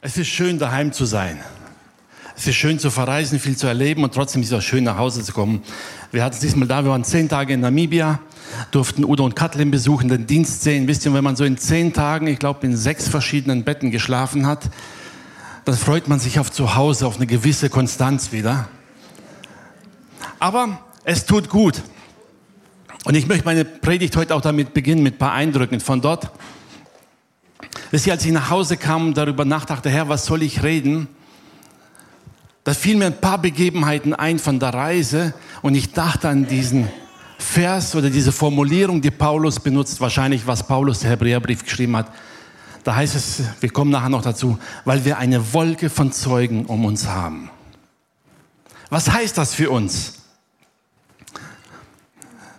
Es ist schön, daheim zu sein. Es ist schön zu verreisen, viel zu erleben und trotzdem ist es auch schön, nach Hause zu kommen. Wir hatten es diesmal da, wir waren zehn Tage in Namibia, durften Udo und Katlin besuchen, den Dienst sehen. Wisst ihr, wenn man so in zehn Tagen, ich glaube, in sechs verschiedenen Betten geschlafen hat, dann freut man sich auf zu Hause, auf eine gewisse Konstanz wieder. Aber es tut gut. Und ich möchte meine Predigt heute auch damit beginnen, mit ein paar Eindrücken von dort. Wisst ihr, als ich nach Hause kam und darüber nachdachte, Herr, was soll ich reden? Da fielen mir ein paar Begebenheiten ein von der Reise und ich dachte an diesen Vers oder diese Formulierung, die Paulus benutzt, wahrscheinlich was Paulus der Hebräerbrief geschrieben hat. Da heißt es, wir kommen nachher noch dazu, weil wir eine Wolke von Zeugen um uns haben. Was heißt das für uns?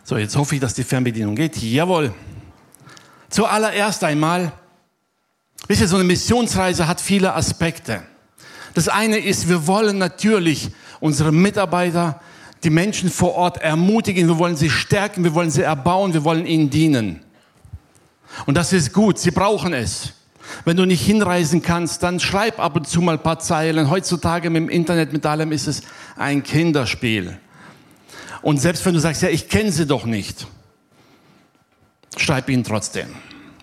So, jetzt hoffe ich, dass die Fernbedienung geht. Jawohl. Zuallererst einmal, wisst ihr, so eine Missionsreise hat viele Aspekte. Das eine ist, wir wollen natürlich unsere Mitarbeiter, die Menschen vor Ort ermutigen, wir wollen sie stärken, wir wollen sie erbauen, wir wollen ihnen dienen. Und das ist gut, sie brauchen es. Wenn du nicht hinreisen kannst, dann schreib ab und zu mal ein paar Zeilen. Heutzutage mit dem Internet, mit allem ist es ein Kinderspiel. Und selbst wenn du sagst, ja, ich kenne sie doch nicht, schreib ihnen trotzdem.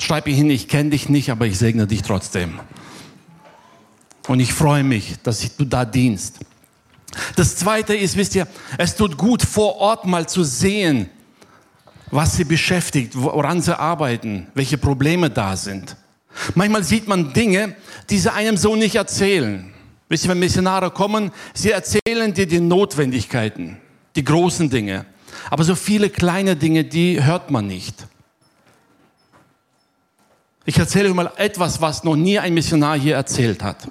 Schreib ihnen, ich kenne dich nicht, aber ich segne dich trotzdem. Und ich freue mich, dass du da dienst. Das Zweite ist, wisst ihr, es tut gut, vor Ort mal zu sehen, was sie beschäftigt, woran sie arbeiten, welche Probleme da sind. Manchmal sieht man Dinge, die sie einem so nicht erzählen. Wisst ihr, wenn Missionare kommen, sie erzählen dir die Notwendigkeiten, die großen Dinge. Aber so viele kleine Dinge, die hört man nicht. Ich erzähle euch mal etwas, was noch nie ein Missionar hier erzählt hat.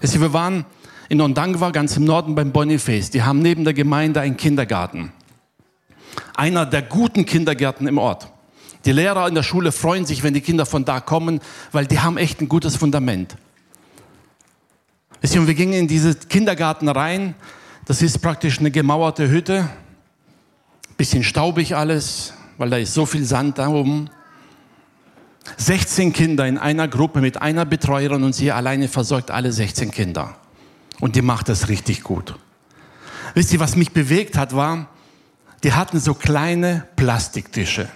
Wir waren in Ondangwa, ganz im Norden beim Boniface. Die haben neben der Gemeinde einen Kindergarten. Einer der guten Kindergärten im Ort. Die Lehrer in der Schule freuen sich, wenn die Kinder von da kommen, weil die haben echt ein gutes Fundament. Wir gingen in diesen Kindergarten rein. Das ist praktisch eine gemauerte Hütte. Bisschen staubig alles, weil da ist so viel Sand da oben. 16 Kinder in einer Gruppe mit einer Betreuerin und sie alleine versorgt alle 16 Kinder. Und die macht das richtig gut. Wisst ihr, was mich bewegt hat, war, die hatten so kleine Plastiktische.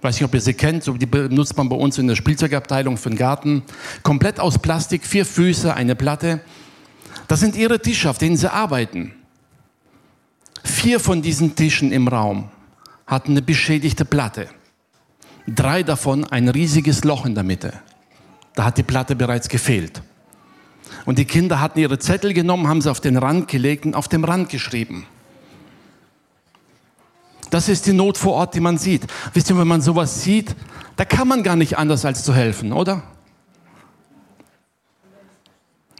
Weiß nicht, ob ihr sie kennt, so die benutzt man bei uns in der Spielzeugabteilung für den Garten. Komplett aus Plastik, vier Füße, eine Platte. Das sind ihre Tische, auf denen sie arbeiten. Vier von diesen Tischen im Raum hatten eine beschädigte Platte drei davon ein riesiges Loch in der Mitte. Da hat die Platte bereits gefehlt. Und die Kinder hatten ihre Zettel genommen, haben sie auf den Rand gelegt und auf dem Rand geschrieben. Das ist die Not vor Ort, die man sieht. Wisst ihr, wenn man sowas sieht, da kann man gar nicht anders als zu helfen, oder?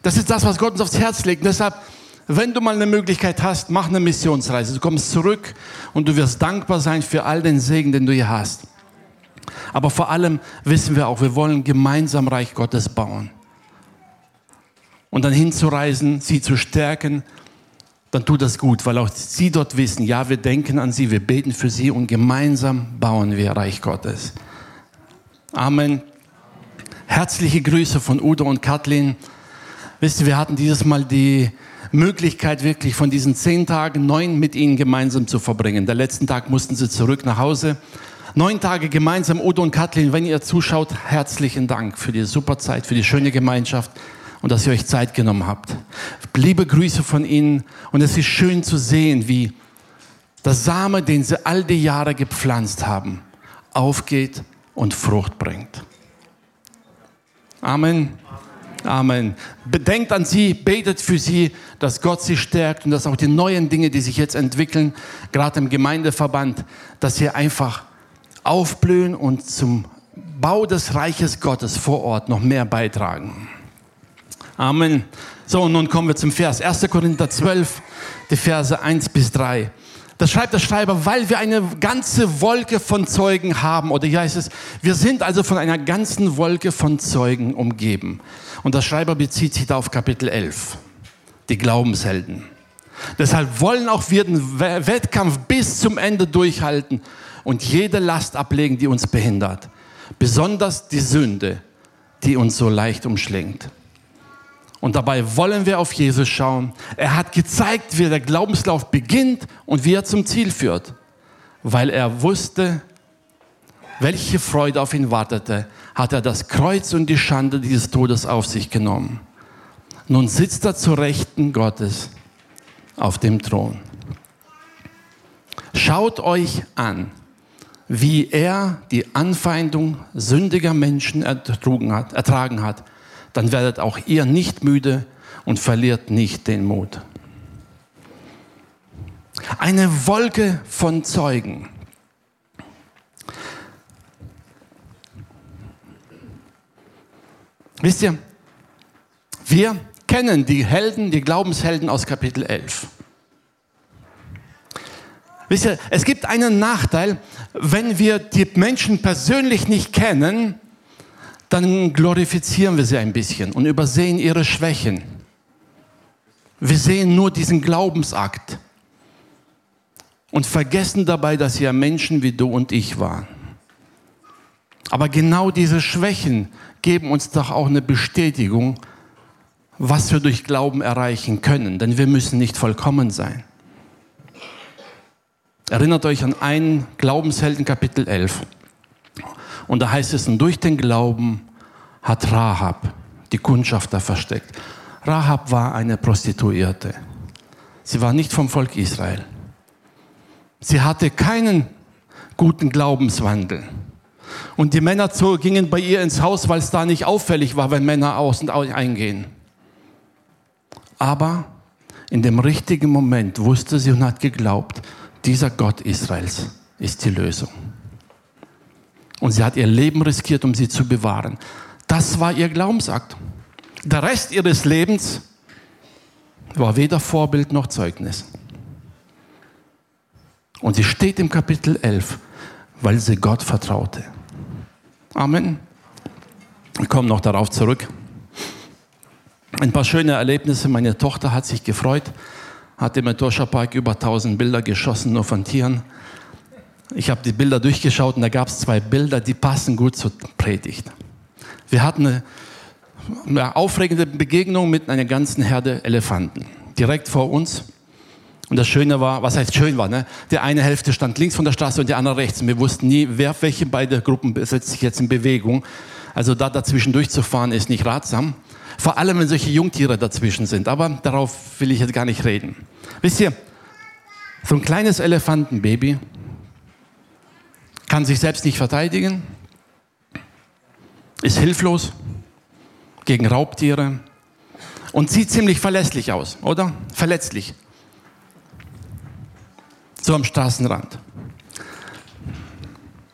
Das ist das, was Gott uns aufs Herz legt. Deshalb, wenn du mal eine Möglichkeit hast, mach eine Missionsreise. Du kommst zurück und du wirst dankbar sein für all den Segen, den du hier hast. Aber vor allem wissen wir auch, wir wollen gemeinsam Reich Gottes bauen. Und dann hinzureisen, sie zu stärken, dann tut das gut, weil auch sie dort wissen, ja, wir denken an sie, wir beten für sie und gemeinsam bauen wir Reich Gottes. Amen. Herzliche Grüße von Udo und Kathleen. Wisst ihr, wir hatten dieses Mal die Möglichkeit, wirklich von diesen zehn Tagen neun mit ihnen gemeinsam zu verbringen. Der letzten Tag mussten sie zurück nach Hause. Neun Tage gemeinsam, Udo und Kathleen, wenn ihr zuschaut, herzlichen Dank für die super Zeit, für die schöne Gemeinschaft und dass ihr euch Zeit genommen habt. Liebe Grüße von Ihnen und es ist schön zu sehen, wie der Same, den Sie all die Jahre gepflanzt haben, aufgeht und Frucht bringt. Amen. Amen. Bedenkt an sie, betet für sie, dass Gott sie stärkt und dass auch die neuen Dinge, die sich jetzt entwickeln, gerade im Gemeindeverband, dass sie einfach aufblühen und zum Bau des Reiches Gottes vor Ort noch mehr beitragen. Amen. So, und nun kommen wir zum Vers. 1. Korinther 12, die Verse 1 bis 3. Da schreibt der Schreiber, weil wir eine ganze Wolke von Zeugen haben, oder hier heißt es, wir sind also von einer ganzen Wolke von Zeugen umgeben. Und der Schreiber bezieht sich da auf Kapitel 11, die Glaubenshelden. Deshalb wollen auch wir den Wettkampf bis zum Ende durchhalten und jede Last ablegen, die uns behindert. Besonders die Sünde, die uns so leicht umschlingt. Und dabei wollen wir auf Jesus schauen. Er hat gezeigt, wie der Glaubenslauf beginnt und wie er zum Ziel führt, weil er wusste, welche Freude auf ihn wartete, hat er das Kreuz und die Schande dieses Todes auf sich genommen. Nun sitzt er zur Rechten Gottes auf dem Thron. Schaut euch an, wie er die Anfeindung sündiger Menschen ertragen hat, ertragen hat dann werdet auch ihr nicht müde und verliert nicht den Mut. Eine Wolke von Zeugen. Wisst ihr, wir kennen die Helden, die Glaubenshelden aus Kapitel 11. Wisst ihr, es gibt einen Nachteil, wenn wir die Menschen persönlich nicht kennen, dann glorifizieren wir sie ein bisschen und übersehen ihre Schwächen. Wir sehen nur diesen Glaubensakt und vergessen dabei, dass sie ja Menschen wie du und ich waren. Aber genau diese Schwächen geben uns doch auch eine Bestätigung, was wir durch Glauben erreichen können, denn wir müssen nicht vollkommen sein. Erinnert euch an einen Glaubenshelden Kapitel 11. Und da heißt es, und durch den Glauben hat Rahab die Kundschafter versteckt. Rahab war eine Prostituierte. Sie war nicht vom Volk Israel. Sie hatte keinen guten Glaubenswandel. Und die Männer gingen bei ihr ins Haus, weil es da nicht auffällig war, wenn Männer aus und eingehen. Aber in dem richtigen Moment wusste sie und hat geglaubt, dieser Gott Israels ist die Lösung. Und sie hat ihr Leben riskiert, um sie zu bewahren. Das war ihr Glaubensakt. Der Rest ihres Lebens war weder Vorbild noch Zeugnis. Und sie steht im Kapitel 11, weil sie Gott vertraute. Amen. Ich komme noch darauf zurück. Ein paar schöne Erlebnisse. Meine Tochter hat sich gefreut, hat im Etosha Park über 1000 Bilder geschossen, nur von Tieren. Ich habe die Bilder durchgeschaut und da gab es zwei Bilder, die passen gut zur Predigt. Wir hatten eine, eine aufregende Begegnung mit einer ganzen Herde Elefanten direkt vor uns. Und das Schöne war, was heißt schön war, ne? Die eine Hälfte stand links von der Straße und die andere rechts. Und wir wussten nie, wer welche beide Gruppen setzt sich jetzt in Bewegung. Also da dazwischen durchzufahren ist nicht ratsam. Vor allem, wenn solche Jungtiere dazwischen sind. Aber darauf will ich jetzt gar nicht reden. Wisst ihr, so ein kleines Elefantenbaby kann sich selbst nicht verteidigen, ist hilflos gegen Raubtiere und sieht ziemlich verlässlich aus, oder? Verletzlich. So am Straßenrand.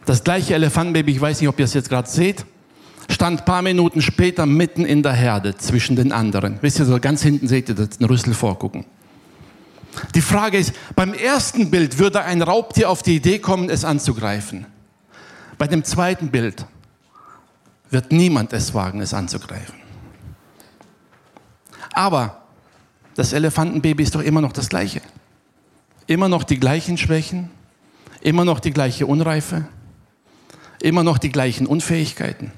Das gleiche Elefantenbaby, ich weiß nicht, ob ihr es jetzt gerade seht, stand ein paar Minuten später mitten in der Herde zwischen den anderen. Wisst ihr, so ganz hinten seht ihr den Rüssel vorgucken. Die Frage ist, beim ersten Bild würde ein Raubtier auf die Idee kommen, es anzugreifen. Bei dem zweiten Bild wird niemand es wagen, es anzugreifen. Aber das Elefantenbaby ist doch immer noch das gleiche. Immer noch die gleichen Schwächen, immer noch die gleiche Unreife, immer noch die gleichen Unfähigkeiten.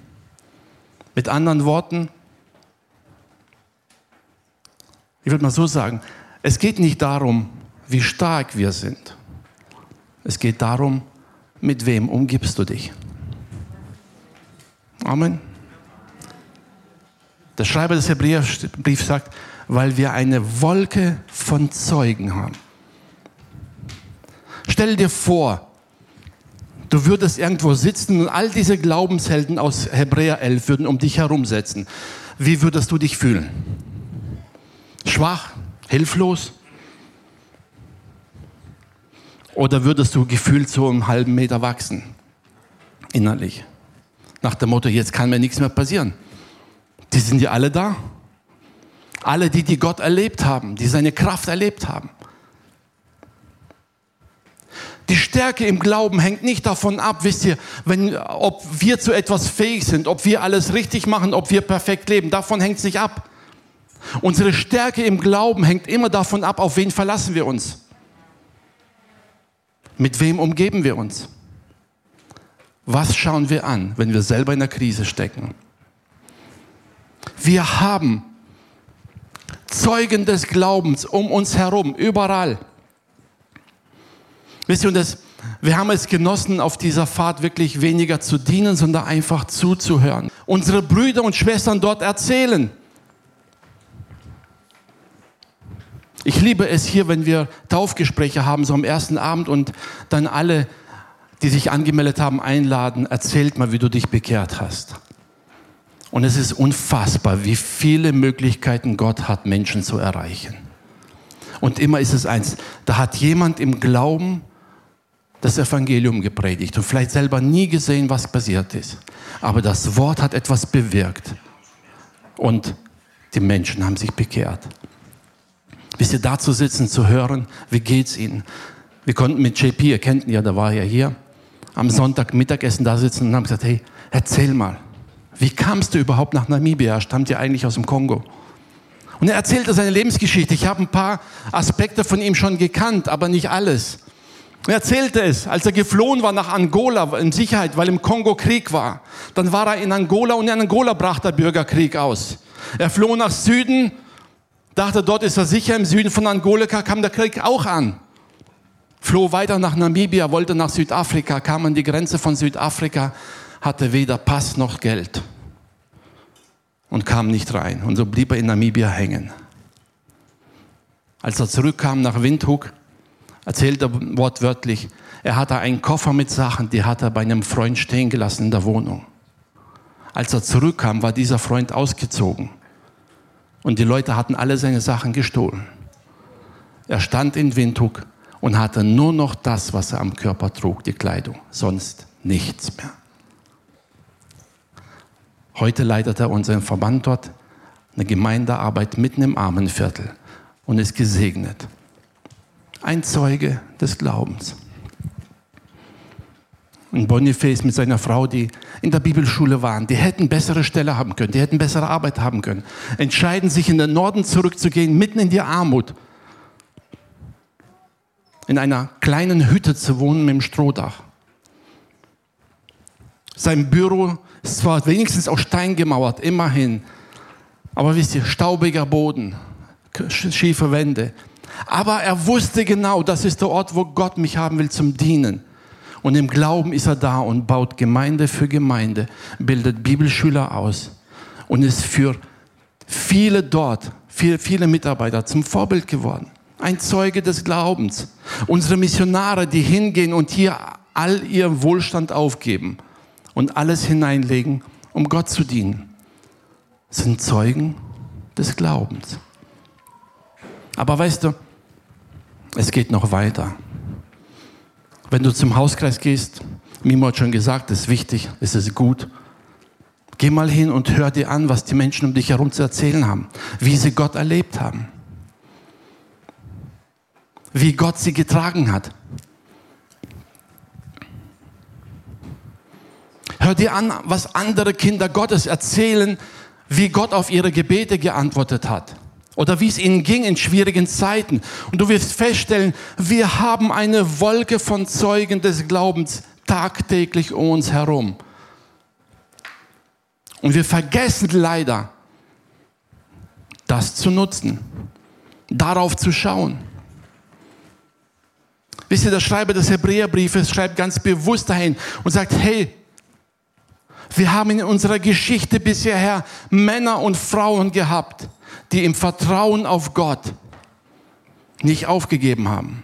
Mit anderen Worten, ich würde mal so sagen, es geht nicht darum, wie stark wir sind. Es geht darum, mit wem umgibst du dich. Amen. Der Schreiber des Hebräerbriefs sagt, weil wir eine Wolke von Zeugen haben. Stell dir vor, du würdest irgendwo sitzen und all diese Glaubenshelden aus Hebräer 11 würden um dich herum sitzen. Wie würdest du dich fühlen? Schwach? Hilflos? Oder würdest du gefühlt so einen halben Meter wachsen? Innerlich. Nach dem Motto, jetzt kann mir nichts mehr passieren. Die sind ja alle da. Alle die, die Gott erlebt haben, die seine Kraft erlebt haben. Die Stärke im Glauben hängt nicht davon ab, wisst ihr, wenn, ob wir zu etwas fähig sind, ob wir alles richtig machen, ob wir perfekt leben. Davon hängt es nicht ab. Unsere Stärke im Glauben hängt immer davon ab, auf wen verlassen wir uns. Mit wem umgeben wir uns? Was schauen wir an, wenn wir selber in der Krise stecken? Wir haben Zeugen des Glaubens um uns herum, überall. Wisst ihr, und das, wir haben es genossen, auf dieser Fahrt wirklich weniger zu dienen, sondern einfach zuzuhören. Unsere Brüder und Schwestern dort erzählen. Ich liebe es hier, wenn wir Taufgespräche haben, so am ersten Abend und dann alle, die sich angemeldet haben, einladen, erzählt mal, wie du dich bekehrt hast. Und es ist unfassbar, wie viele Möglichkeiten Gott hat, Menschen zu erreichen. Und immer ist es eins, da hat jemand im Glauben das Evangelium gepredigt und vielleicht selber nie gesehen, was passiert ist. Aber das Wort hat etwas bewirkt. Und die Menschen haben sich bekehrt. Bis sie dazu sitzen, zu hören, wie geht's ihnen. Wir konnten mit JP, ihr kennt ihn ja, da war er hier, am Sonntag Mittagessen da sitzen und haben gesagt, hey, erzähl mal, wie kamst du überhaupt nach Namibia? Stammt ja eigentlich aus dem Kongo. Und er erzählte seine Lebensgeschichte. Ich habe ein paar Aspekte von ihm schon gekannt, aber nicht alles. Er erzählte es, als er geflohen war nach Angola in Sicherheit, weil im Kongo Krieg war. Dann war er in Angola und in Angola brach der Bürgerkrieg aus. Er floh nach Süden, dachte, dort ist er sicher. Im Süden von Angola kam der Krieg auch an. Floh weiter nach Namibia, wollte nach Südafrika, kam an die Grenze von Südafrika, hatte weder Pass noch Geld und kam nicht rein. Und so blieb er in Namibia hängen. Als er zurückkam nach Windhoek, erzählt er wortwörtlich, er hatte einen Koffer mit Sachen, die hat er bei einem Freund stehen gelassen in der Wohnung. Als er zurückkam, war dieser Freund ausgezogen. Und die Leute hatten alle seine Sachen gestohlen. Er stand in Windhoek und hatte nur noch das, was er am Körper trug, die Kleidung, sonst nichts mehr. Heute leitet er unseren Verband dort, eine Gemeindearbeit mitten im Armenviertel und ist gesegnet ein Zeuge des Glaubens. Und Boniface mit seiner Frau, die in der Bibelschule waren, die hätten bessere Stelle haben können, die hätten bessere Arbeit haben können, entscheiden sich in den Norden zurückzugehen, mitten in die Armut, in einer kleinen Hütte zu wohnen mit dem Strohdach. Sein Büro ist zwar wenigstens aus Stein gemauert, immerhin, aber wisst ihr, staubiger Boden, schiefe Wände. Aber er wusste genau, das ist der Ort, wo Gott mich haben will zum Dienen. Und im Glauben ist er da und baut Gemeinde für Gemeinde, bildet Bibelschüler aus und ist für viele dort, viele, viele Mitarbeiter zum Vorbild geworden. Ein Zeuge des Glaubens. Unsere Missionare, die hingehen und hier all ihr Wohlstand aufgeben und alles hineinlegen, um Gott zu dienen, sind Zeugen des Glaubens. Aber weißt du, es geht noch weiter. Wenn du zum Hauskreis gehst, Mimo hat schon gesagt, es ist wichtig, es ist gut. Geh mal hin und hör dir an, was die Menschen um dich herum zu erzählen haben, wie sie Gott erlebt haben, wie Gott sie getragen hat. Hör dir an, was andere Kinder Gottes erzählen, wie Gott auf ihre Gebete geantwortet hat oder wie es ihnen ging in schwierigen Zeiten. Und du wirst feststellen, wir haben eine Wolke von Zeugen des Glaubens tagtäglich um uns herum. Und wir vergessen leider, das zu nutzen, darauf zu schauen. Wisst ihr, der Schreiber des Hebräerbriefes schreibt ganz bewusst dahin und sagt, hey, wir haben in unserer Geschichte bisher Männer und Frauen gehabt, die im Vertrauen auf Gott nicht aufgegeben haben.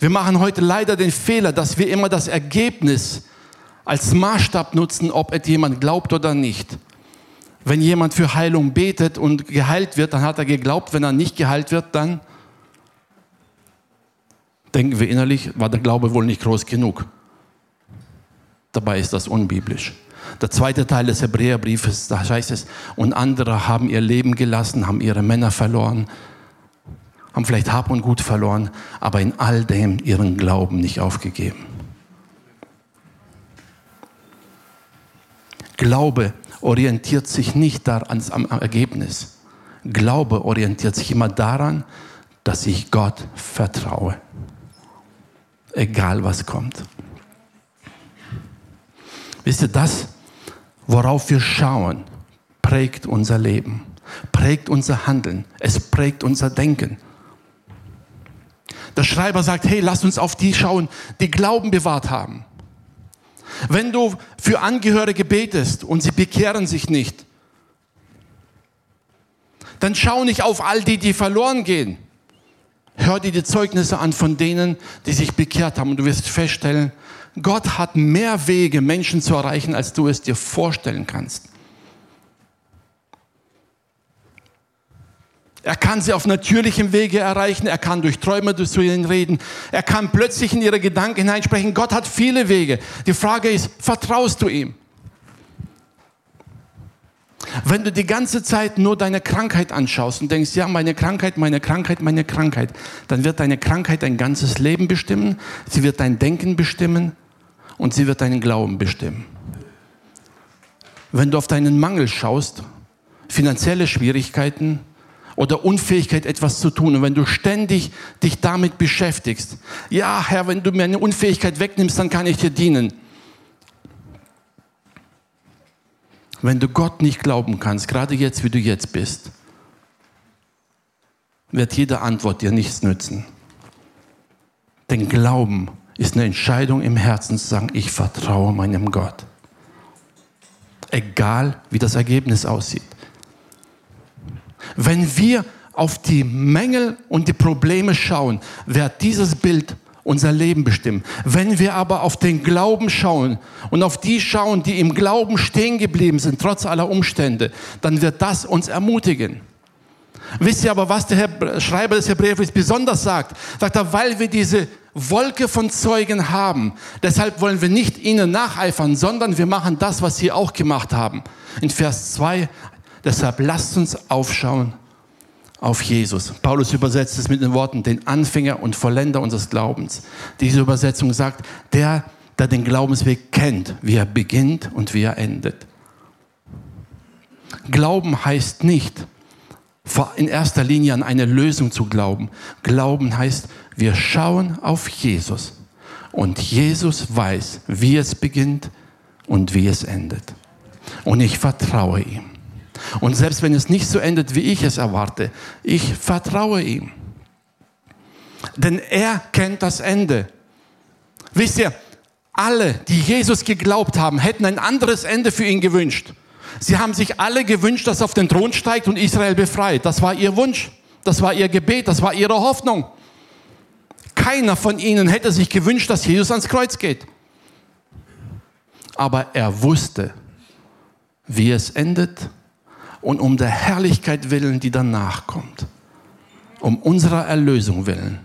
Wir machen heute leider den Fehler, dass wir immer das Ergebnis als Maßstab nutzen, ob jemand glaubt oder nicht. Wenn jemand für Heilung betet und geheilt wird, dann hat er geglaubt. Wenn er nicht geheilt wird, dann denken wir innerlich, war der Glaube wohl nicht groß genug. Dabei ist das unbiblisch. Der zweite Teil des Hebräerbriefes, da heißt es, und andere haben ihr Leben gelassen, haben ihre Männer verloren, haben vielleicht Hab und Gut verloren, aber in all dem ihren Glauben nicht aufgegeben. Glaube orientiert sich nicht daran, am Ergebnis. Glaube orientiert sich immer daran, dass ich Gott vertraue. Egal was kommt. Wisst ihr, das worauf wir schauen, prägt unser Leben. prägt unser Handeln. Es prägt unser Denken. Der Schreiber sagt, hey, lass uns auf die schauen, die Glauben bewahrt haben. Wenn du für Angehörige betest und sie bekehren sich nicht, dann schau nicht auf all die, die verloren gehen. Hör dir die Zeugnisse an von denen, die sich bekehrt haben und du wirst feststellen, Gott hat mehr Wege, Menschen zu erreichen, als du es dir vorstellen kannst. Er kann sie auf natürlichem Wege erreichen, er kann durch Träume zu ihnen reden, er kann plötzlich in ihre Gedanken hineinsprechen. Gott hat viele Wege. Die Frage ist, vertraust du ihm? Wenn du die ganze Zeit nur deine Krankheit anschaust und denkst, ja, meine Krankheit, meine Krankheit, meine Krankheit, dann wird deine Krankheit dein ganzes Leben bestimmen, sie wird dein Denken bestimmen und sie wird deinen Glauben bestimmen. Wenn du auf deinen Mangel schaust, finanzielle Schwierigkeiten oder Unfähigkeit, etwas zu tun, und wenn du ständig dich damit beschäftigst, ja, Herr, wenn du mir eine Unfähigkeit wegnimmst, dann kann ich dir dienen Wenn du Gott nicht glauben kannst, gerade jetzt, wie du jetzt bist, wird jede Antwort dir nichts nützen. Denn Glauben ist eine Entscheidung im Herzen zu sagen, ich vertraue meinem Gott. Egal, wie das Ergebnis aussieht. Wenn wir auf die Mängel und die Probleme schauen, wird dieses Bild unser Leben bestimmen. Wenn wir aber auf den Glauben schauen und auf die schauen, die im Glauben stehen geblieben sind, trotz aller Umstände, dann wird das uns ermutigen. Wisst ihr aber, was der Herr Schreiber des Hebräerbriefs besonders sagt? Sagt er, weil wir diese Wolke von Zeugen haben, deshalb wollen wir nicht ihnen nacheifern, sondern wir machen das, was sie auch gemacht haben. In Vers 2, deshalb lasst uns aufschauen auf Jesus. Paulus übersetzt es mit den Worten, den Anfänger und Vollender unseres Glaubens. Diese Übersetzung sagt, der, der den Glaubensweg kennt, wie er beginnt und wie er endet. Glauben heißt nicht, in erster Linie an eine Lösung zu glauben. Glauben heißt, wir schauen auf Jesus und Jesus weiß, wie es beginnt und wie es endet. Und ich vertraue ihm. Und selbst wenn es nicht so endet, wie ich es erwarte, ich vertraue ihm. Denn er kennt das Ende. Wisst ihr, alle, die Jesus geglaubt haben, hätten ein anderes Ende für ihn gewünscht. Sie haben sich alle gewünscht, dass er auf den Thron steigt und Israel befreit. Das war ihr Wunsch, das war ihr Gebet, das war ihre Hoffnung. Keiner von ihnen hätte sich gewünscht, dass Jesus ans Kreuz geht. Aber er wusste, wie es endet und um der Herrlichkeit willen, die danach kommt, um unserer Erlösung willen,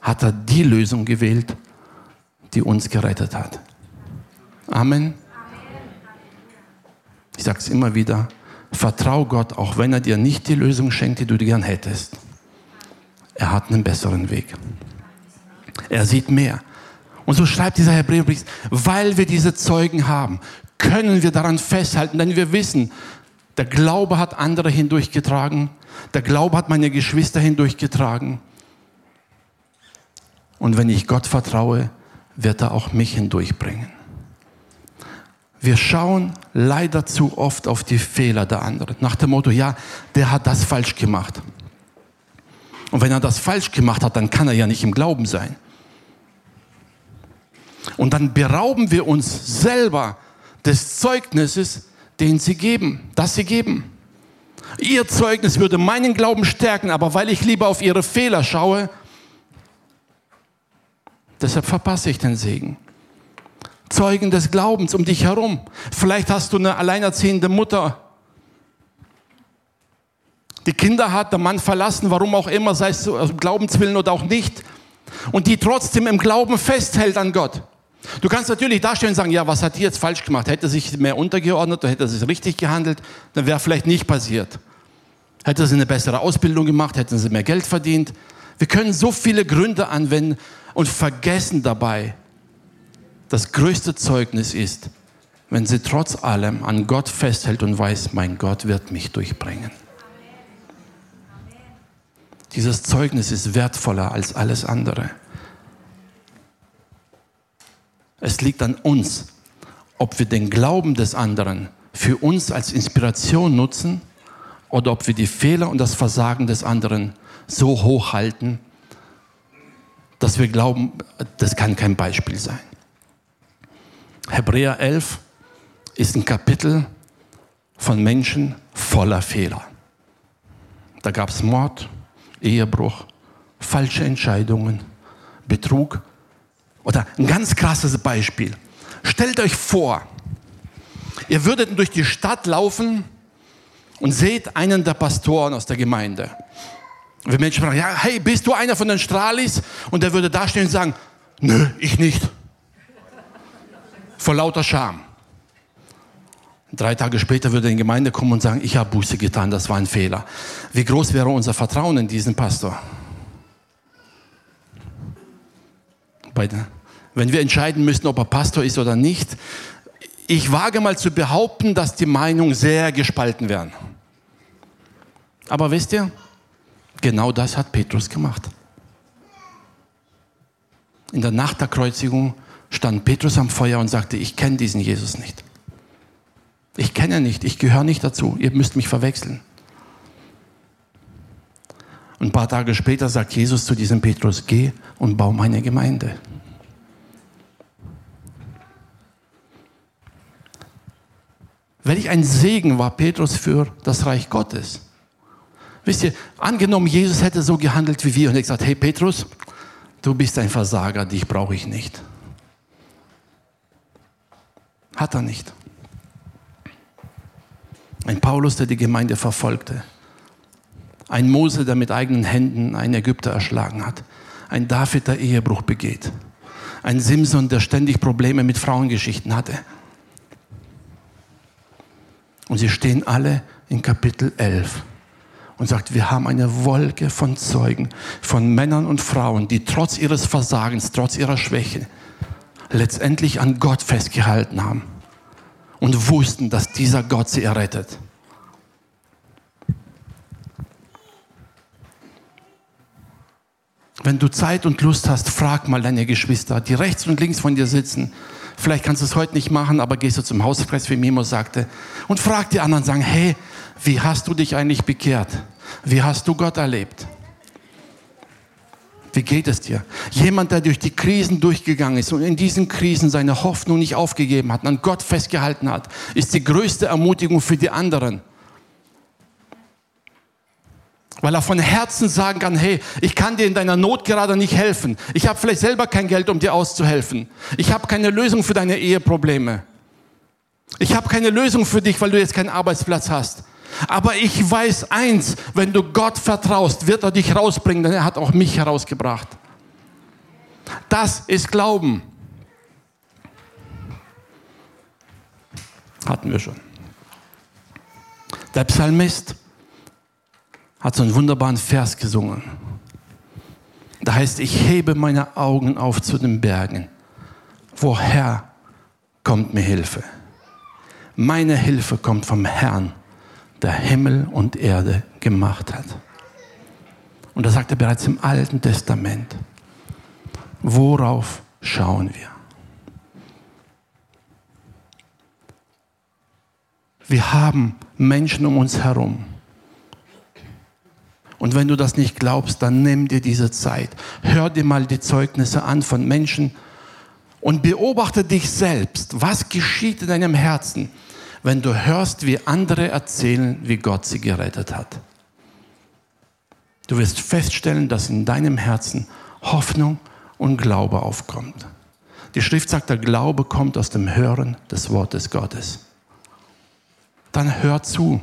hat er die Lösung gewählt, die uns gerettet hat. Amen. Ich sage es immer wieder, vertrau Gott, auch wenn er dir nicht die Lösung schenkt, die du gern hättest. Er hat einen besseren Weg. Er sieht mehr. Und so schreibt dieser Hebräerbrief, weil wir diese Zeugen haben, können wir daran festhalten, denn wir wissen, der Glaube hat andere hindurchgetragen. Der Glaube hat meine Geschwister hindurchgetragen. Und wenn ich Gott vertraue, wird er auch mich hindurchbringen. Wir schauen leider zu oft auf die Fehler der anderen. Nach dem Motto, ja, der hat das falsch gemacht. Und wenn er das falsch gemacht hat, dann kann er ja nicht im Glauben sein. Und dann berauben wir uns selber des Zeugnisses, den sie geben, das sie geben. Ihr Zeugnis würde meinen Glauben stärken, aber weil ich lieber auf ihre Fehler schaue, deshalb verpasse ich den Segen. Zeugen des Glaubens um dich herum. Vielleicht hast du eine alleinerziehende Mutter, die Kinder hat, der Mann verlassen, warum auch immer, sei es aus Glaubenswillen oder auch nicht, und die trotzdem im Glauben festhält an Gott. Du kannst natürlich darstellen und sagen, ja, was hat die jetzt falsch gemacht? Hätte sich mehr untergeordnet oder hätte sie richtig gehandelt, dann wäre vielleicht nicht passiert. Hätte sie eine bessere Ausbildung gemacht, hätten sie mehr Geld verdient. Wir können so viele Gründe anwenden und vergessen dabei, das größte Zeugnis ist, wenn sie trotz allem an Gott festhält und weiß, mein Gott wird mich durchbringen. Dieses Zeugnis ist wertvoller als alles andere. Es liegt an uns, ob wir den Glauben des anderen für uns als Inspiration nutzen oder ob wir die Fehler und das Versagen des anderen so hoch halten, dass wir glauben, das kann kein Beispiel sein. Hebräer 11 ist ein Kapitel von Menschen voller Fehler. Da gab es Mord, Ehebruch, falsche Entscheidungen, Betrug. Oder ein ganz krasses Beispiel. Stellt euch vor, ihr würdet durch die Stadt laufen und seht einen der Pastoren aus der Gemeinde. Und wir Menschen fragen, ja, hey, bist du einer von den Strahlis? Und der würde dastehen und sagen, nö, ich nicht. Vor lauter Scham. Drei Tage später würde er in die Gemeinde kommen und sagen, ich habe Buße getan, das war ein Fehler. Wie groß wäre unser Vertrauen in diesen Pastor? Wenn wir entscheiden müssten, ob er Pastor ist oder nicht, ich wage mal zu behaupten, dass die Meinungen sehr gespalten wären. Aber wisst ihr, genau das hat Petrus gemacht. In der Nacht der Kreuzigung stand Petrus am Feuer und sagte, ich kenne diesen Jesus nicht. Ich kenne ihn nicht, ich gehöre nicht dazu, ihr müsst mich verwechseln. Und ein paar Tage später sagt Jesus zu diesem Petrus, geh und bau meine Gemeinde. Welch ein Segen war Petrus für das Reich Gottes. Wisst ihr, angenommen, Jesus hätte so gehandelt wie wir und hätte gesagt, hey Petrus, du bist ein Versager, dich brauche ich nicht. Hat er nicht. Ein Paulus, der die Gemeinde verfolgte. Ein Mose, der mit eigenen Händen einen Ägypter erschlagen hat. Ein David, der Ehebruch begeht. Ein Simson, der ständig Probleme mit Frauengeschichten hatte. Und sie stehen alle in Kapitel 11 und sagt, wir haben eine Wolke von Zeugen, von Männern und Frauen, die trotz ihres Versagens, trotz ihrer Schwäche letztendlich an Gott festgehalten haben und wussten, dass dieser Gott sie errettet. Wenn du Zeit und Lust hast, frag mal deine Geschwister, die rechts und links von dir sitzen. Vielleicht kannst du es heute nicht machen, aber gehst du zum Hauskreis, wie Mimo sagte, und frag die anderen, sagen, hey, wie hast du dich eigentlich bekehrt? Wie hast du Gott erlebt? Wie geht es dir? Jemand, der durch die Krisen durchgegangen ist und in diesen Krisen seine Hoffnung nicht aufgegeben hat, an Gott festgehalten hat, ist die größte Ermutigung für die anderen. Weil er von Herzen sagen kann, hey, ich kann dir in deiner Not gerade nicht helfen. Ich habe vielleicht selber kein Geld, um dir auszuhelfen. Ich habe keine Lösung für deine Eheprobleme. Ich habe keine Lösung für dich, weil du jetzt keinen Arbeitsplatz hast. Aber ich weiß eins, wenn du Gott vertraust, wird er dich rausbringen, denn er hat auch mich herausgebracht. Das ist Glauben. Hatten wir schon. Der Psalmist hat so einen wunderbaren Vers gesungen. Da heißt, ich hebe meine Augen auf zu den Bergen. Woher kommt mir Hilfe? Meine Hilfe kommt vom Herrn, der Himmel und Erde gemacht hat. Und das sagt er bereits im Alten Testament. Worauf schauen wir? Wir haben Menschen um uns herum. Und wenn du das nicht glaubst, dann nimm dir diese Zeit. Hör dir mal die Zeugnisse an von Menschen und beobachte dich selbst. Was geschieht in deinem Herzen? Wenn du hörst, wie andere erzählen, wie Gott sie gerettet hat. Du wirst feststellen, dass in deinem Herzen Hoffnung und Glaube aufkommt. Die Schrift sagt, der Glaube kommt aus dem Hören des Wortes Gottes. Dann hör zu.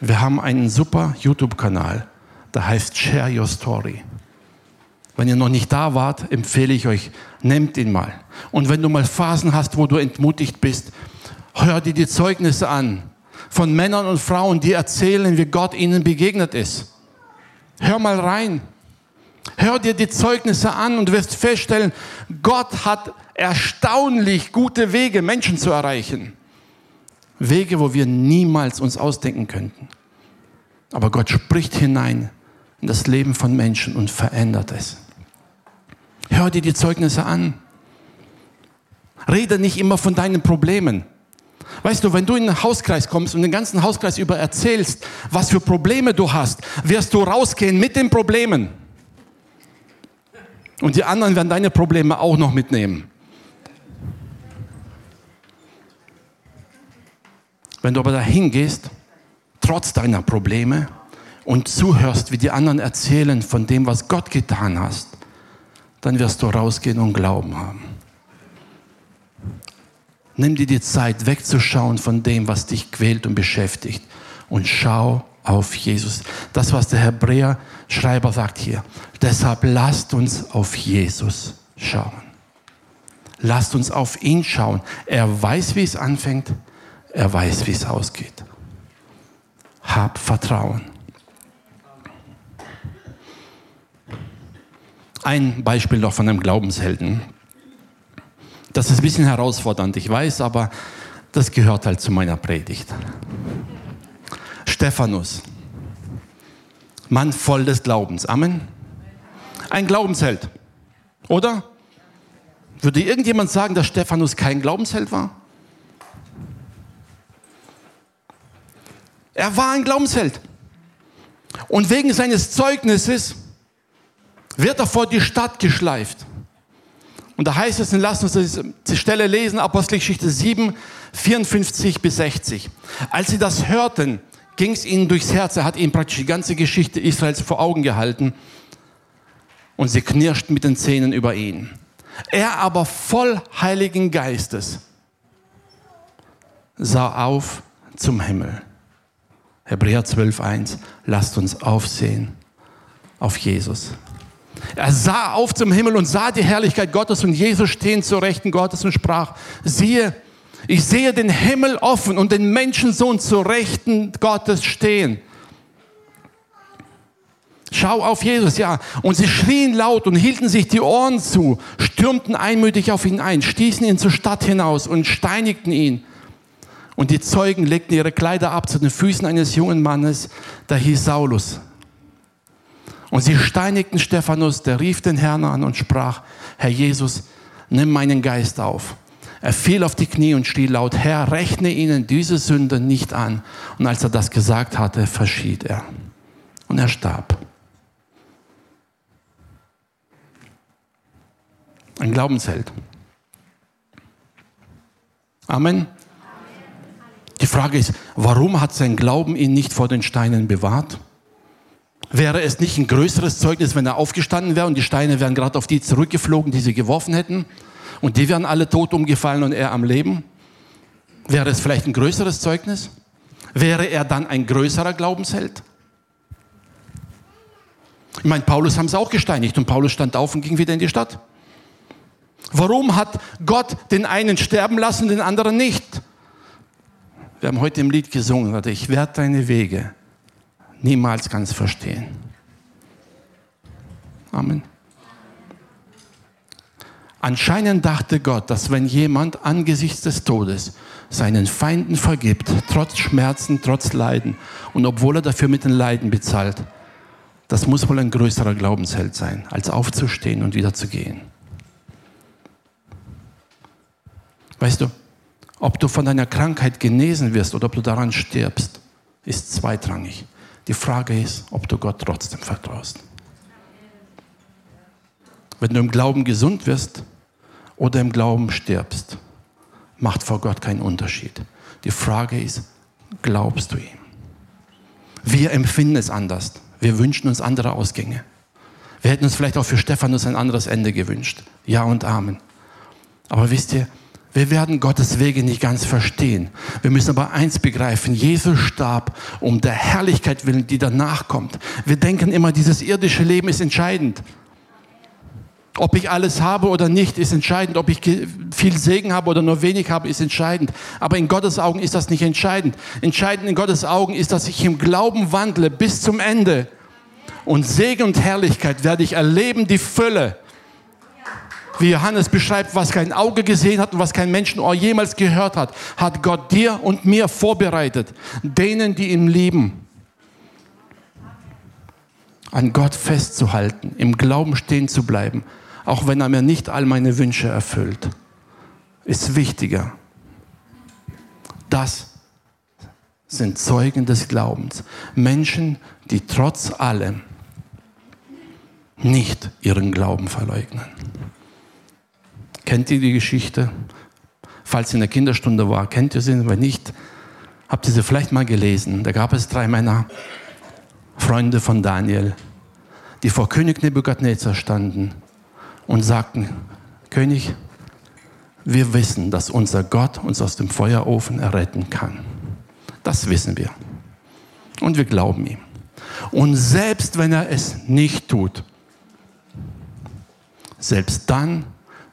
Wir haben einen super YouTube-Kanal, der heißt Share Your Story. Wenn ihr noch nicht da wart, empfehle ich euch, nehmt ihn mal. Und wenn du mal Phasen hast, wo du entmutigt bist, hör dir die Zeugnisse an von Männern und Frauen, die erzählen, wie Gott ihnen begegnet ist. Hör mal rein. Hör dir die Zeugnisse an und wirst feststellen, Gott hat erstaunlich gute Wege, Menschen zu erreichen. Wege, wo wir niemals uns ausdenken könnten. Aber Gott spricht hinein in das Leben von Menschen und verändert es. Hör dir die Zeugnisse an. Rede nicht immer von deinen Problemen. Weißt du, wenn du in den Hauskreis kommst und den ganzen Hauskreis über erzählst, was für Probleme du hast, wirst du rausgehen mit den Problemen. Und die anderen werden deine Probleme auch noch mitnehmen. Wenn du aber dahin gehst, trotz deiner Probleme, und zuhörst, wie die anderen erzählen von dem, was Gott getan hast, dann wirst du rausgehen und Glauben haben. Nimm dir die Zeit, wegzuschauen von dem, was dich quält und beschäftigt und schau auf Jesus. Das, was der Hebräer-Schreiber sagt hier. Deshalb lasst uns auf Jesus schauen. Lasst uns auf ihn schauen. Er weiß, wie es anfängt. Er weiß, wie es ausgeht. Hab Vertrauen. Ein Beispiel noch von einem Glaubenshelden. Das ist ein bisschen herausfordernd, ich weiß, aber das gehört halt zu meiner Predigt. Stephanus, Mann voll des Glaubens. Amen. Ein Glaubensheld, oder? Würde irgendjemand sagen, dass Stephanus kein Glaubensheld war? Er war ein Glaubensheld. Und wegen seines Zeugnisses wird er vor die Stadt geschleift. Und da heißt es, und lasst uns die Stelle lesen, Apostelgeschichte 7, 54 bis 60. Als sie das hörten, ging es ihnen durchs Herz. Er hat ihnen praktisch die ganze Geschichte Israels vor Augen gehalten. Und sie knirschten mit den Zähnen über ihn. Er aber voll Heiligen Geistes sah auf zum Himmel. Hebräer 12, 1. Lasst uns aufsehen auf Jesus. Er sah auf zum Himmel und sah die Herrlichkeit Gottes und Jesus stehen zur Rechten Gottes und sprach, siehe, ich sehe den Himmel offen und den Menschensohn zur Rechten Gottes stehen. Schau auf Jesus, ja. Und sie schrien laut und hielten sich die Ohren zu, stürmten einmütig auf ihn ein, stießen ihn zur Stadt hinaus und steinigten ihn. Und die Zeugen legten ihre Kleider ab zu den Füßen eines jungen Mannes, der hieß Saulus. Und sie steinigten Stephanus, der rief den Herrn an und sprach, Herr Jesus, nimm meinen Geist auf. Er fiel auf die Knie und schrie laut, Herr, rechne ihnen diese Sünde nicht an. Und als er das gesagt hatte, verschied er. Und er starb. Ein Glaubensheld. Amen. Die Frage ist, warum hat sein Glauben ihn nicht vor den Steinen bewahrt? Wäre es nicht ein größeres Zeugnis, wenn er aufgestanden wäre und die Steine wären gerade auf die zurückgeflogen, die sie geworfen hätten? Und die wären alle tot umgefallen und er am Leben? Wäre es vielleicht ein größeres Zeugnis? Wäre er dann ein größerer Glaubensheld? Ich meine, Paulus haben sie auch gesteinigt und Paulus stand auf und ging wieder in die Stadt. Warum hat Gott den einen sterben lassen, den anderen nicht? Wir haben heute im Lied gesungen, ich werde deine Wege niemals ganz verstehen. Amen. Anscheinend dachte Gott, dass wenn jemand angesichts des Todes seinen Feinden vergibt, trotz Schmerzen, trotz Leiden und obwohl er dafür mit den Leiden bezahlt, das muss wohl ein größerer Glaubensheld sein, als aufzustehen und wieder zu gehen. Weißt du, ob du von deiner Krankheit genesen wirst oder ob du daran stirbst, ist zweitrangig. Die Frage ist, ob du Gott trotzdem vertraust. Wenn du im Glauben gesund wirst oder im Glauben stirbst, macht vor Gott keinen Unterschied. Die Frage ist, glaubst du ihm? Wir empfinden es anders. Wir wünschen uns andere Ausgänge. Wir hätten uns vielleicht auch für Stephanus ein anderes Ende gewünscht. Ja und Amen. Aber wisst ihr, wir werden Gottes Wege nicht ganz verstehen. Wir müssen aber eins begreifen. Jesus starb um der Herrlichkeit willen, die danach kommt. Wir denken immer, dieses irdische Leben ist entscheidend. Ob ich alles habe oder nicht, ist entscheidend. Ob ich viel Segen habe oder nur wenig habe, ist entscheidend. Aber in Gottes Augen ist das nicht entscheidend. Entscheidend in Gottes Augen ist, dass ich im Glauben wandle bis zum Ende. Und Segen und Herrlichkeit werde ich erleben, die Fülle wie Johannes beschreibt, was kein Auge gesehen hat und was kein Menschenohr jemals gehört hat, hat Gott dir und mir vorbereitet. Denen, die ihn lieben. An Gott festzuhalten, im Glauben stehen zu bleiben, auch wenn er mir nicht all meine Wünsche erfüllt, ist wichtiger, Das sind Zeugen des Glaubens. Menschen, die trotz allem nicht ihren Glauben verleugnen. Kennt ihr die Geschichte? Falls sie in der Kinderstunde war, kennt ihr sie? Wenn nicht, habt ihr sie vielleicht mal gelesen. Da gab es drei Männer, Freunde von Daniel, die vor König Nebukadnezar standen und sagten, König, wir wissen, dass unser Gott uns aus dem Feuerofen erretten kann. Das wissen wir. Und wir glauben ihm. Und selbst wenn er es nicht tut, selbst dann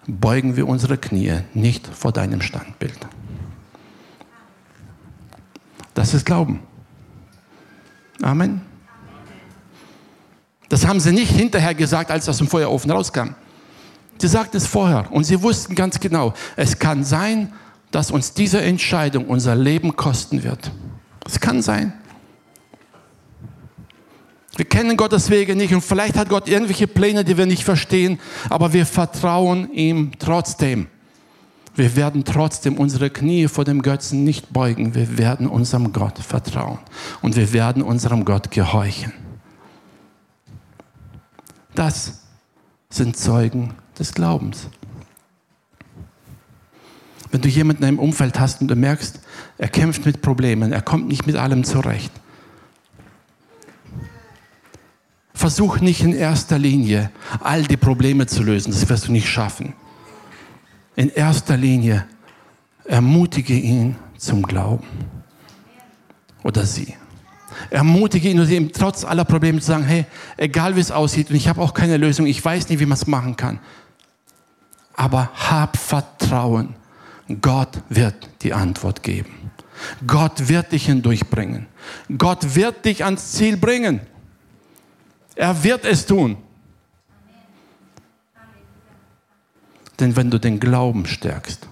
beugen wir unsere Knie nicht vor deinem Standbild. Das ist Glauben. Amen. Das haben sie nicht hinterher gesagt, als aus dem Feuerofen rauskam. Sie sagten es vorher und sie wussten ganz genau, es kann sein, dass uns diese Entscheidung unser Leben kosten wird. Es kann sein. Wir kennen Gottes Wege nicht und vielleicht hat Gott irgendwelche Pläne, die wir nicht verstehen, aber wir vertrauen ihm trotzdem. Wir werden trotzdem unsere Knie vor dem Götzen nicht beugen. Wir werden unserem Gott vertrauen und wir werden unserem Gott gehorchen. Das sind Zeugen des Glaubens. Wenn du jemanden in deinem Umfeld hast und du merkst, er kämpft mit Problemen, er kommt nicht mit allem zurecht, versuch nicht in erster Linie all die Probleme zu lösen, das wirst du nicht schaffen. In erster Linie ermutige ihn zum Glauben oder sie. Ermutige ihn, ihm trotz aller Probleme zu sagen, hey, egal wie es aussieht und ich habe auch keine Lösung, ich weiß nicht, wie man es machen kann. Aber hab Vertrauen. Gott wird die Antwort geben. Gott wird dich hindurchbringen. Gott wird dich ans Ziel bringen. Er wird es tun. Denn wenn du den Glauben stärkst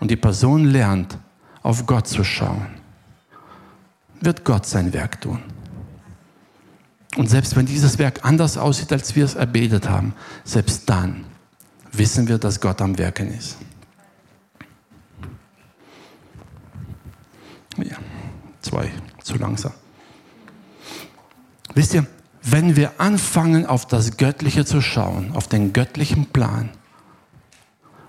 und die Person lernt, auf Gott zu schauen, wird Gott sein Werk tun. Und selbst wenn dieses Werk anders aussieht, als wir es erbetet haben, selbst dann wissen wir, dass Gott am Werken ist. Ja, zwei, zu langsam. Wisst ihr, wenn wir anfangen, auf das Göttliche zu schauen, auf den göttlichen Plan,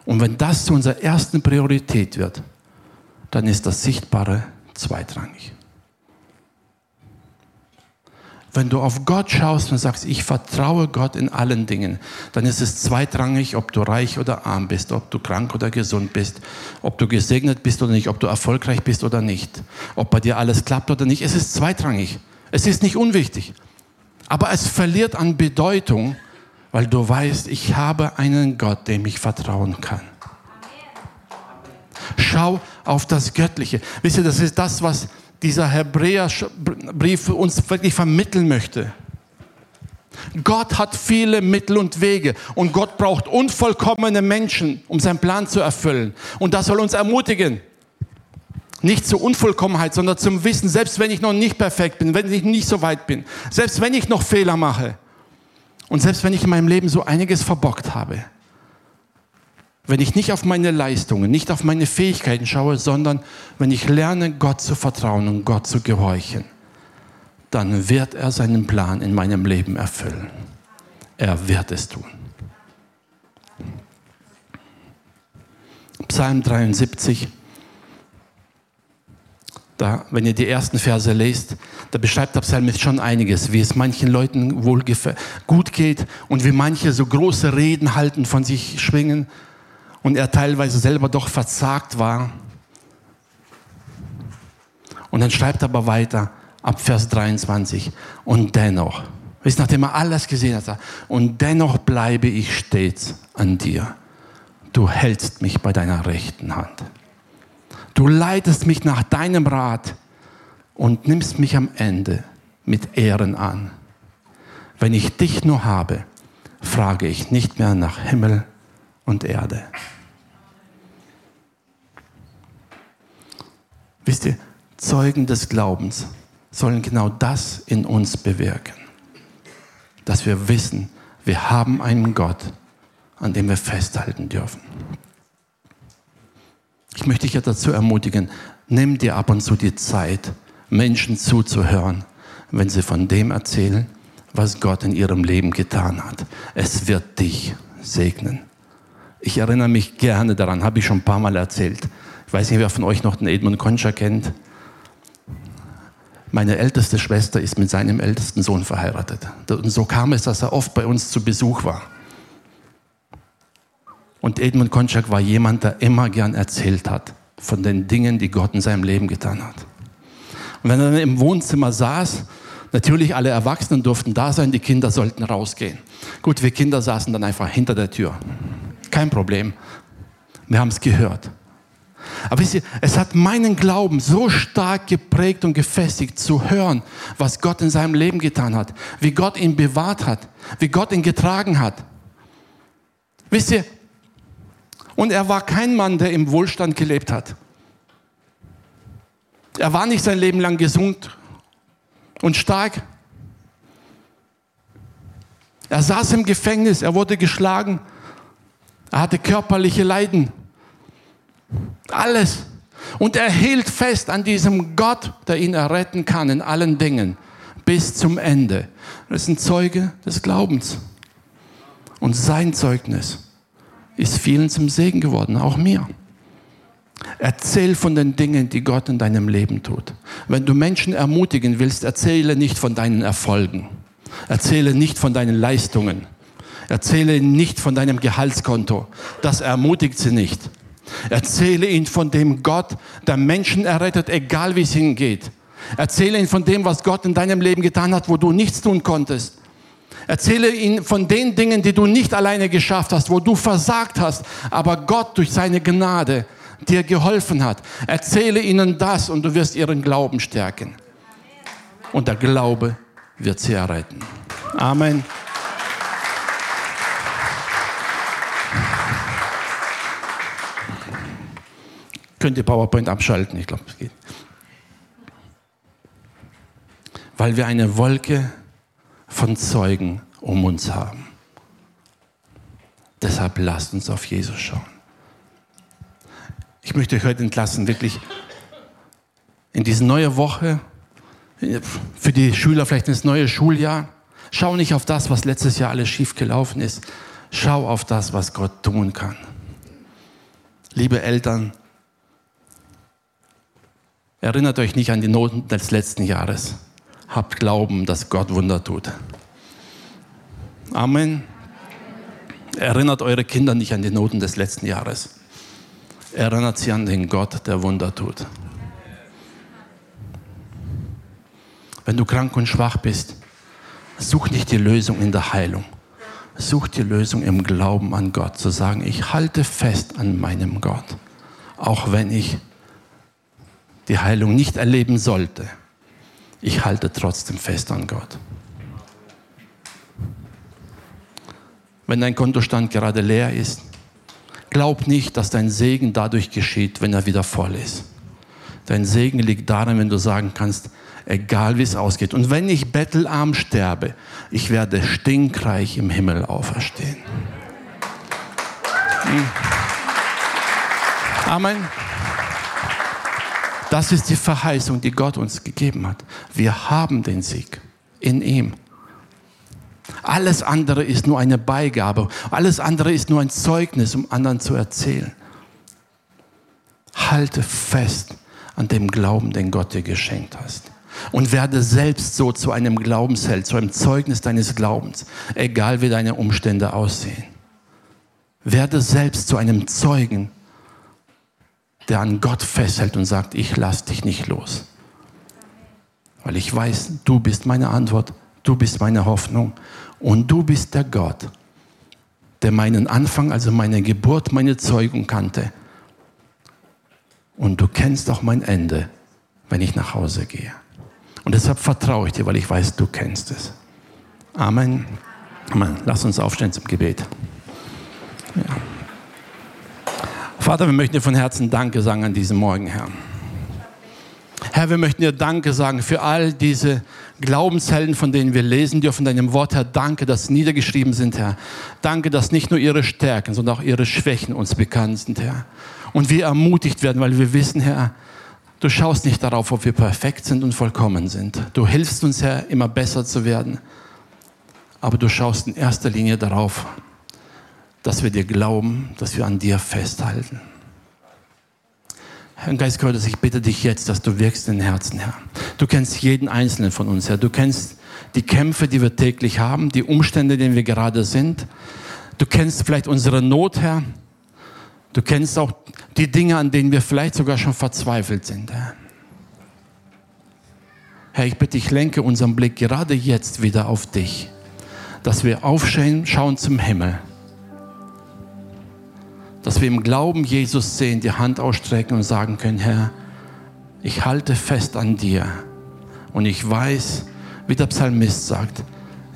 und wenn das zu unserer ersten Priorität wird, dann ist das Sichtbare zweitrangig. Wenn du auf Gott schaust und sagst, ich vertraue Gott in allen Dingen, dann ist es zweitrangig, ob du reich oder arm bist, ob du krank oder gesund bist, ob du gesegnet bist oder nicht, ob du erfolgreich bist oder nicht, ob bei dir alles klappt oder nicht. Es ist zweitrangig. Es ist nicht unwichtig. Aber es verliert an Bedeutung, weil du weißt, ich habe einen Gott, dem ich vertrauen kann. Schau auf das Göttliche. Wisst ihr, das ist das, was dieser Hebräerbrief uns wirklich vermitteln möchte. Gott hat viele Mittel und Wege und Gott braucht unvollkommene Menschen, um seinen Plan zu erfüllen. Und das soll uns ermutigen. Nicht zur Unvollkommenheit, sondern zum Wissen, selbst wenn ich noch nicht perfekt bin, wenn ich nicht so weit bin, selbst wenn ich noch Fehler mache und selbst wenn ich in meinem Leben so einiges verbockt habe, wenn ich nicht auf meine Leistungen, nicht auf meine Fähigkeiten schaue, sondern wenn ich lerne, Gott zu vertrauen und Gott zu gehorchen, dann wird er seinen Plan in meinem Leben erfüllen. Er wird es tun. Psalm 73, da, wenn ihr die ersten Verse lest, da beschreibt der Psalmist schon einiges, wie es manchen Leuten wohl gut geht und wie manche so große Reden halten, von sich schwingen und er teilweise selber doch verzagt war. Und dann schreibt er aber weiter ab Vers 23. Und dennoch, wisst, nachdem er alles gesehen hat, und dennoch bleibe ich stets an dir. Du hältst mich bei deiner rechten Hand. Du leitest mich nach deinem Rat und nimmst mich am Ende mit Ehren an. Wenn ich dich nur habe, frage ich nicht mehr nach Himmel und Erde. Wisst ihr, Zeugen des Glaubens sollen genau das in uns bewirken. Dass wir wissen, wir haben einen Gott, an dem wir festhalten dürfen. Ich möchte dich ja dazu ermutigen, Nimm dir ab und zu die Zeit, Menschen zuzuhören, wenn sie von dem erzählen, was Gott in ihrem Leben getan hat. Es wird dich segnen. Ich erinnere mich gerne daran, habe ich schon ein paar Mal erzählt. Ich weiß nicht, wer von euch noch den Edmund Concha kennt. Meine älteste Schwester ist mit seinem ältesten Sohn verheiratet. Und so kam es, dass er oft bei uns zu Besuch war. Und Edmund Konchak war jemand, der immer gern erzählt hat von den Dingen, die Gott in seinem Leben getan hat. Und wenn er dann im Wohnzimmer saß, natürlich alle Erwachsenen durften da sein, die Kinder sollten rausgehen. Gut, wir Kinder saßen dann einfach hinter der Tür. Kein Problem. Wir haben es gehört. Aber wisst ihr, es hat meinen Glauben so stark geprägt und gefestigt, zu hören, was Gott in seinem Leben getan hat, wie Gott ihn bewahrt hat, wie Gott ihn getragen hat. Wisst ihr, und er war kein Mann, der im Wohlstand gelebt hat. Er war nicht sein Leben lang gesund und stark. Er saß im Gefängnis, er wurde geschlagen, er hatte körperliche Leiden. Alles. Und er hielt fest an diesem Gott, der ihn erretten kann in allen Dingen, bis zum Ende. Das ist ein Zeuge des Glaubens. Und sein Zeugnis ist vielen zum Segen geworden, auch mir. Erzähl von den Dingen, die Gott in deinem Leben tut. Wenn du Menschen ermutigen willst, erzähle nicht von deinen Erfolgen. Erzähle nicht von deinen Leistungen. Erzähle nicht von deinem Gehaltskonto. Das ermutigt sie nicht. Erzähle ihnen von dem Gott, der Menschen errettet, egal wie es ihnen geht. Erzähle ihnen von dem, was Gott in deinem Leben getan hat, wo du nichts tun konntest. Erzähle ihnen von den Dingen, die du nicht alleine geschafft hast, wo du versagt hast, aber Gott durch seine Gnade dir geholfen hat. Erzähle ihnen das und du wirst ihren Glauben stärken. Und der Glaube wird sie erretten. Amen. Könnt ihr PowerPoint abschalten? Ich glaube, es geht. Weil wir eine Wolke von Zeugen um uns haben. Deshalb lasst uns auf Jesus schauen. Ich möchte euch heute entlassen, wirklich in diese neue Woche, für die Schüler vielleicht ins neue Schuljahr. Schau nicht auf das, was letztes Jahr alles schief gelaufen ist. Schau auf das, was Gott tun kann. Liebe Eltern, Erinnert euch nicht an die Noten des letzten Jahres. Habt Glauben, dass Gott Wunder tut. Amen. Erinnert eure Kinder nicht an die Noten des letzten Jahres. Erinnert sie an den Gott, der Wunder tut. Wenn du krank und schwach bist, such nicht die Lösung in der Heilung. Such die Lösung im Glauben an Gott, zu sagen, ich halte fest an meinem Gott, auch wenn ich die Heilung nicht erleben sollte, ich halte trotzdem fest an Gott. Wenn dein Kontostand gerade leer ist, glaub nicht, dass dein Segen dadurch geschieht, wenn er wieder voll ist. Dein Segen liegt darin, wenn du sagen kannst, egal wie es ausgeht. Und wenn ich bettelarm sterbe, ich werde stinkreich im Himmel auferstehen. Hm. Amen. Das ist die Verheißung, die Gott uns gegeben hat. Wir haben den Sieg in ihm. Alles andere ist nur eine Beigabe. Alles andere ist nur ein Zeugnis, um anderen zu erzählen. Halte fest an dem Glauben, den Gott dir geschenkt hast. Und werde selbst so zu einem Glaubensheld, zu einem Zeugnis deines Glaubens, egal wie deine Umstände aussehen. Werde selbst zu einem Zeugen der an Gott festhält und sagt, ich lass dich nicht los. Weil ich weiß, du bist meine Antwort, du bist meine Hoffnung und du bist der Gott, der meinen Anfang, also meine Geburt, meine Zeugung kannte. Und du kennst auch mein Ende, wenn ich nach Hause gehe. Und deshalb vertraue ich dir, weil ich weiß, du kennst es. Amen. Amen. Lass uns aufstehen zum Gebet. Ja. Vater, wir möchten dir von Herzen Danke sagen an diesem Morgen, Herr. Herr, wir möchten dir Danke sagen für all diese Glaubenshelden, von denen wir lesen dürfen, deinem Wort, Herr. Danke, dass sie niedergeschrieben sind, Herr. Danke, dass nicht nur ihre Stärken, sondern auch ihre Schwächen uns bekannt sind, Herr. Und wir ermutigt werden, weil wir wissen, Herr, Du schaust nicht darauf, ob wir perfekt sind und vollkommen sind. Du hilfst uns, Herr, immer besser zu werden. Aber du schaust in erster Linie darauf, dass wir dir glauben, dass wir an dir festhalten. Herr Geist Gottes, ich bitte dich jetzt, dass du wirkst in den Herzen, Herr. Du kennst jeden Einzelnen von uns, Herr. Du kennst die Kämpfe, die wir täglich haben, die Umstände, in denen wir gerade sind. Du kennst vielleicht unsere Not, Herr. Du kennst auch die Dinge, an denen wir vielleicht sogar schon verzweifelt sind, Herr. Herr, ich bitte, ich lenke unseren Blick gerade jetzt wieder auf dich, dass wir aufschauen schauen zum Himmel dass wir im Glauben Jesus sehen, die Hand ausstrecken und sagen können, Herr, ich halte fest an dir und ich weiß, wie der Psalmist sagt,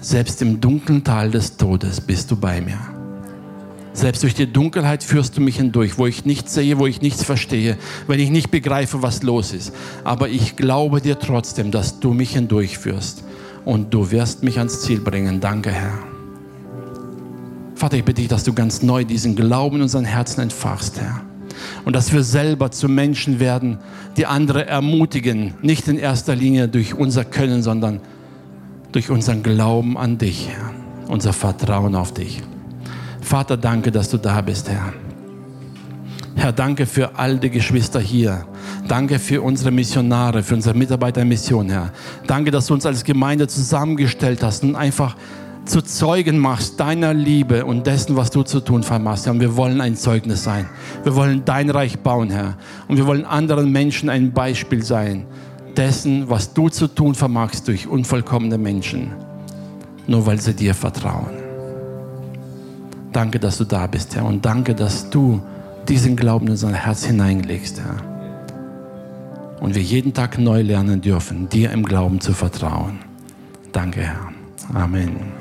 selbst im dunklen Tal des Todes bist du bei mir. Selbst durch die Dunkelheit führst du mich hindurch, wo ich nichts sehe, wo ich nichts verstehe, wenn ich nicht begreife, was los ist. Aber ich glaube dir trotzdem, dass du mich hindurchführst und du wirst mich ans Ziel bringen. Danke, Herr. Vater, ich bitte dich, dass du ganz neu diesen Glauben in unseren Herzen entfachst, Herr. Und dass wir selber zu Menschen werden, die andere ermutigen, nicht in erster Linie durch unser Können, sondern durch unseren Glauben an dich, Herr. Unser Vertrauen auf dich. Vater, danke, dass du da bist, Herr. Herr, danke für all die Geschwister hier. Danke für unsere Missionare, für unsere Mitarbeiter in Mission, Herr. Danke, dass du uns als Gemeinde zusammengestellt hast und einfach zu Zeugen machst deiner Liebe und dessen, was du zu tun vermachst. Und wir wollen ein Zeugnis sein. Wir wollen dein Reich bauen, Herr. Und wir wollen anderen Menschen ein Beispiel sein dessen, was du zu tun vermagst durch unvollkommene Menschen, nur weil sie dir vertrauen. Danke, dass du da bist, Herr. Und danke, dass du diesen Glauben in unser Herz hineinlegst, Herr. Und wir jeden Tag neu lernen dürfen, dir im Glauben zu vertrauen. Danke, Herr. Amen.